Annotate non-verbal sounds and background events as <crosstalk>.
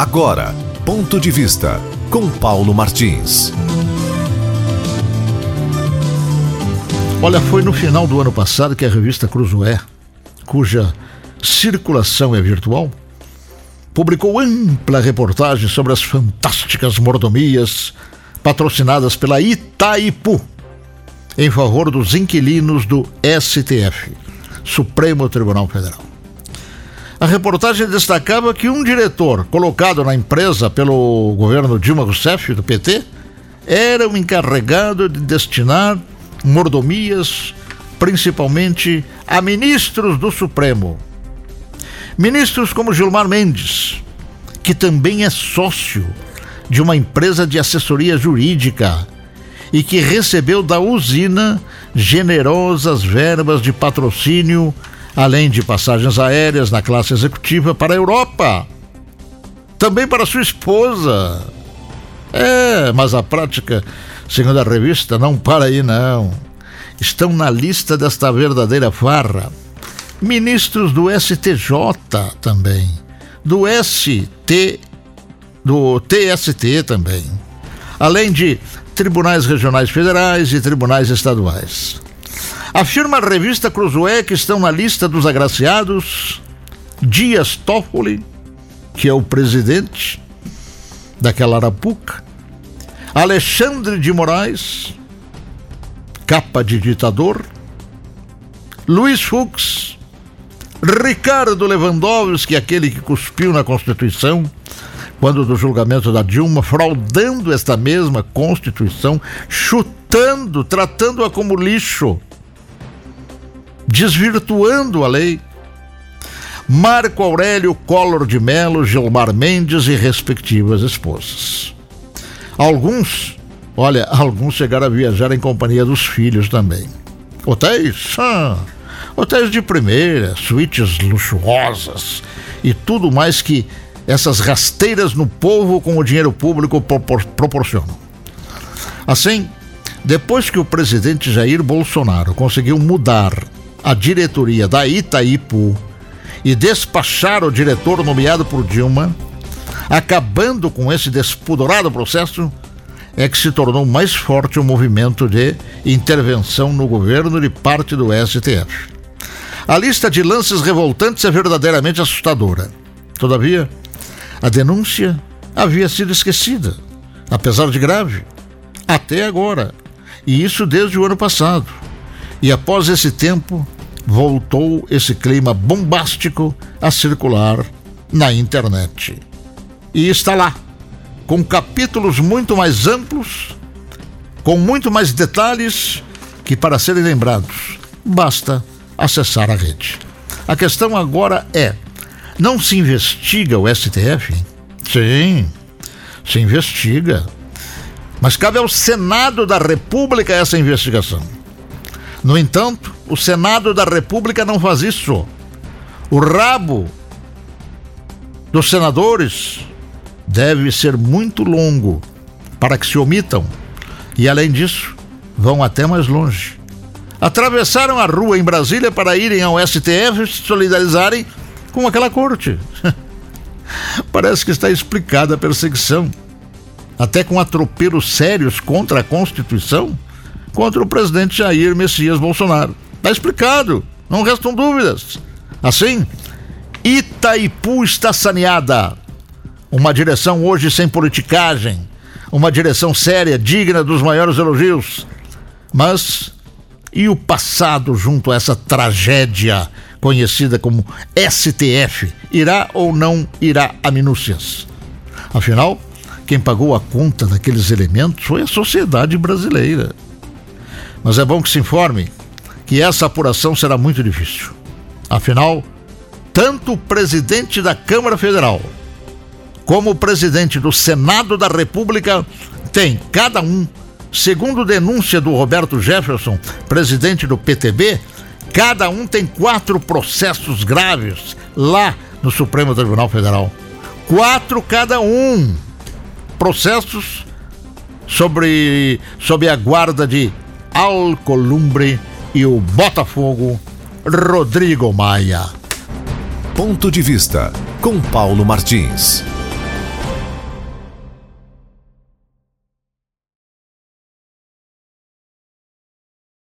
Agora, ponto de vista com Paulo Martins. Olha, foi no final do ano passado que a revista Cruzoé, cuja circulação é virtual, publicou ampla reportagem sobre as fantásticas mordomias patrocinadas pela Itaipu em favor dos inquilinos do STF, Supremo Tribunal Federal. A reportagem destacava que um diretor colocado na empresa pelo governo Dilma Rousseff, do PT, era o encarregado de destinar mordomias, principalmente a ministros do Supremo. Ministros como Gilmar Mendes, que também é sócio de uma empresa de assessoria jurídica e que recebeu da usina generosas verbas de patrocínio além de passagens aéreas na classe executiva para a Europa. Também para sua esposa. É, mas a prática, segundo a revista, não para aí não. Estão na lista desta verdadeira farra. Ministros do STJ também. Do ST. Do TST também. Além de tribunais regionais federais e tribunais estaduais. Afirma a revista Cruzoé que estão na lista dos agraciados Dias Toffoli, que é o presidente daquela arapuca, Alexandre de Moraes, capa de ditador, Luiz Fux, Ricardo Lewandowski, aquele que cuspiu na Constituição, quando do julgamento da Dilma, fraudando esta mesma Constituição, chutando, tratando-a como lixo desvirtuando a lei. Marco Aurélio Collor de Melo, Gilmar Mendes e respectivas esposas. Alguns, olha, <laughs> alguns chegaram a viajar em companhia dos filhos também. Hotéis? Ah, hotéis de primeira, suítes luxuosas e tudo mais que essas rasteiras no povo com o dinheiro público propor proporcionam. Assim, depois que o presidente Jair Bolsonaro conseguiu mudar a diretoria da Itaipu e despachar o diretor nomeado por Dilma, acabando com esse despudorado processo, é que se tornou mais forte o movimento de intervenção no governo de parte do STF. A lista de lances revoltantes é verdadeiramente assustadora. Todavia, a denúncia havia sido esquecida, apesar de grave, até agora, e isso desde o ano passado. E após esse tempo, voltou esse clima bombástico a circular na internet. E está lá, com capítulos muito mais amplos, com muito mais detalhes que, para serem lembrados, basta acessar a rede. A questão agora é: não se investiga o STF? Sim, se investiga. Mas cabe ao Senado da República essa investigação. No entanto, o Senado da República não faz isso. O rabo dos senadores deve ser muito longo para que se omitam. E além disso, vão até mais longe. Atravessaram a rua em Brasília para irem ao STF se solidarizarem com aquela corte. <laughs> Parece que está explicada a perseguição, até com atropelos sérios contra a Constituição contra o presidente Jair Messias Bolsonaro. Está explicado, não restam dúvidas. Assim, Itaipu está saneada. Uma direção hoje sem politicagem, uma direção séria, digna dos maiores elogios. Mas e o passado junto a essa tragédia conhecida como STF? Irá ou não irá a minúcias? Afinal, quem pagou a conta daqueles elementos foi a sociedade brasileira. Mas é bom que se informe que essa apuração será muito difícil. Afinal, tanto o presidente da Câmara Federal como o presidente do Senado da República têm, cada um, segundo denúncia do Roberto Jefferson, presidente do PTB, cada um tem quatro processos graves lá no Supremo Tribunal Federal. Quatro cada um. Processos sobre, sob a guarda de Alcolumbre e o Botafogo, Rodrigo Maia. Ponto de vista com Paulo Martins.